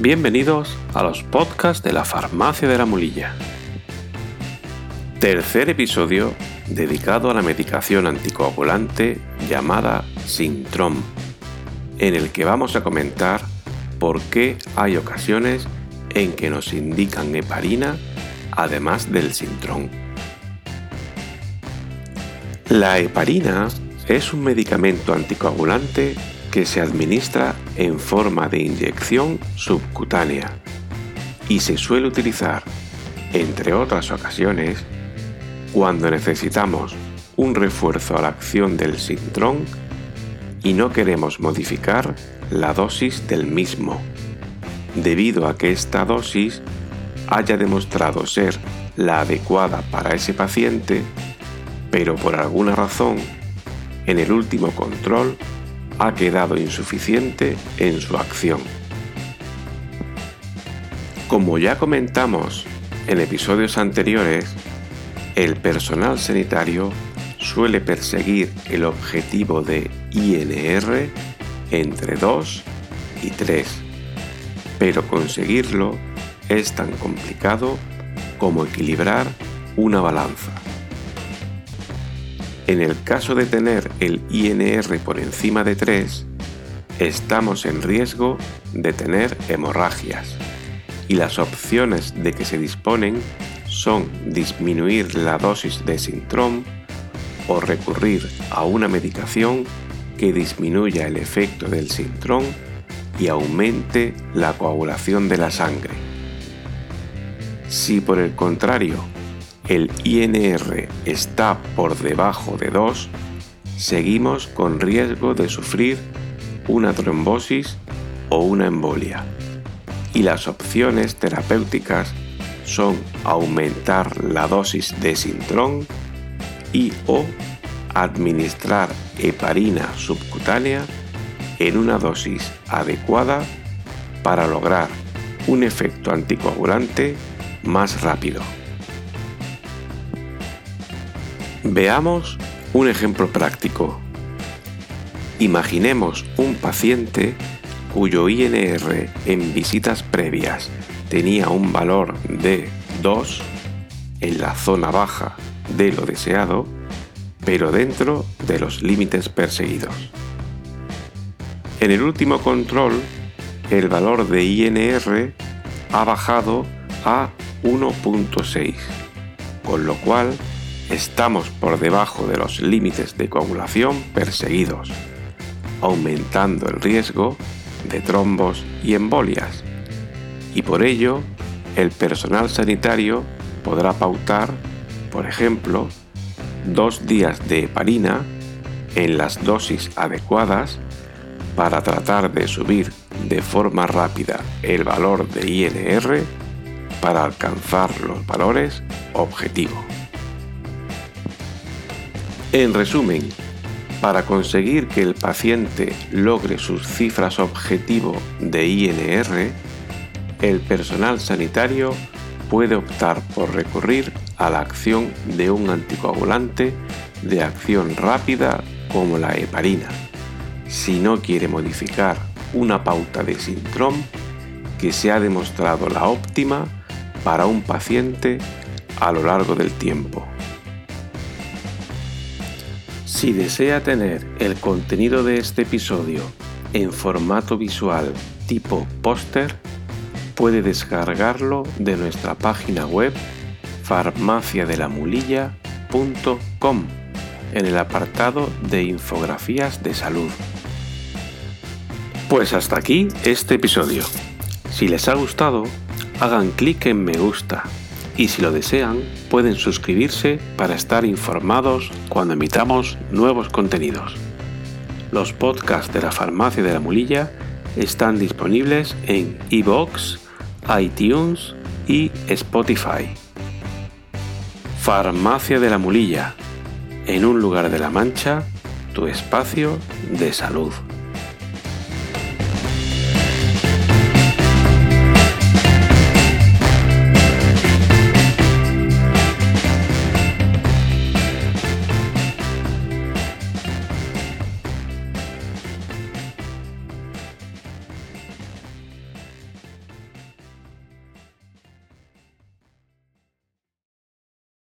Bienvenidos a los podcasts de la Farmacia de la Mulilla. Tercer episodio dedicado a la medicación anticoagulante llamada Sintrom, en el que vamos a comentar por qué hay ocasiones en que nos indican heparina además del Sintrom. La heparina es un medicamento anticoagulante que se administra en forma de inyección subcutánea y se suele utilizar, entre otras ocasiones, cuando necesitamos un refuerzo a la acción del sintrón y no queremos modificar la dosis del mismo, debido a que esta dosis haya demostrado ser la adecuada para ese paciente, pero por alguna razón, en el último control ha quedado insuficiente en su acción. Como ya comentamos en episodios anteriores, el personal sanitario suele perseguir el objetivo de INR entre 2 y 3, pero conseguirlo es tan complicado como equilibrar una balanza. En el caso de tener el INR por encima de 3, estamos en riesgo de tener hemorragias y las opciones de que se disponen son disminuir la dosis de Sintrom o recurrir a una medicación que disminuya el efecto del Sintrom y aumente la coagulación de la sangre. Si por el contrario el INR está por debajo de 2, seguimos con riesgo de sufrir una trombosis o una embolia. Y las opciones terapéuticas son aumentar la dosis de Sintron y o administrar heparina subcutánea en una dosis adecuada para lograr un efecto anticoagulante más rápido. Veamos un ejemplo práctico. Imaginemos un paciente cuyo INR en visitas previas tenía un valor de 2 en la zona baja de lo deseado, pero dentro de los límites perseguidos. En el último control, el valor de INR ha bajado a 1.6, con lo cual estamos por debajo de los límites de coagulación perseguidos, aumentando el riesgo de trombos y embolias. Y por ello, el personal sanitario podrá pautar, por ejemplo, dos días de heparina en las dosis adecuadas para tratar de subir de forma rápida el valor de INR para alcanzar los valores objetivo. En resumen, para conseguir que el paciente logre sus cifras objetivo de INR, el personal sanitario puede optar por recurrir a la acción de un anticoagulante de acción rápida como la heparina, si no quiere modificar una pauta de Sintrom que se ha demostrado la óptima para un paciente a lo largo del tiempo. Si desea tener el contenido de este episodio en formato visual tipo póster, puede descargarlo de nuestra página web farmaciadelamulilla.com en el apartado de infografías de salud. Pues hasta aquí este episodio. Si les ha gustado, hagan clic en me gusta y si lo desean pueden suscribirse para estar informados cuando emitamos nuevos contenidos. Los podcasts de la Farmacia de la Mulilla están disponibles en iVoox, iTunes y Spotify. Farmacia de la Mulilla, en un lugar de la Mancha, tu espacio de salud.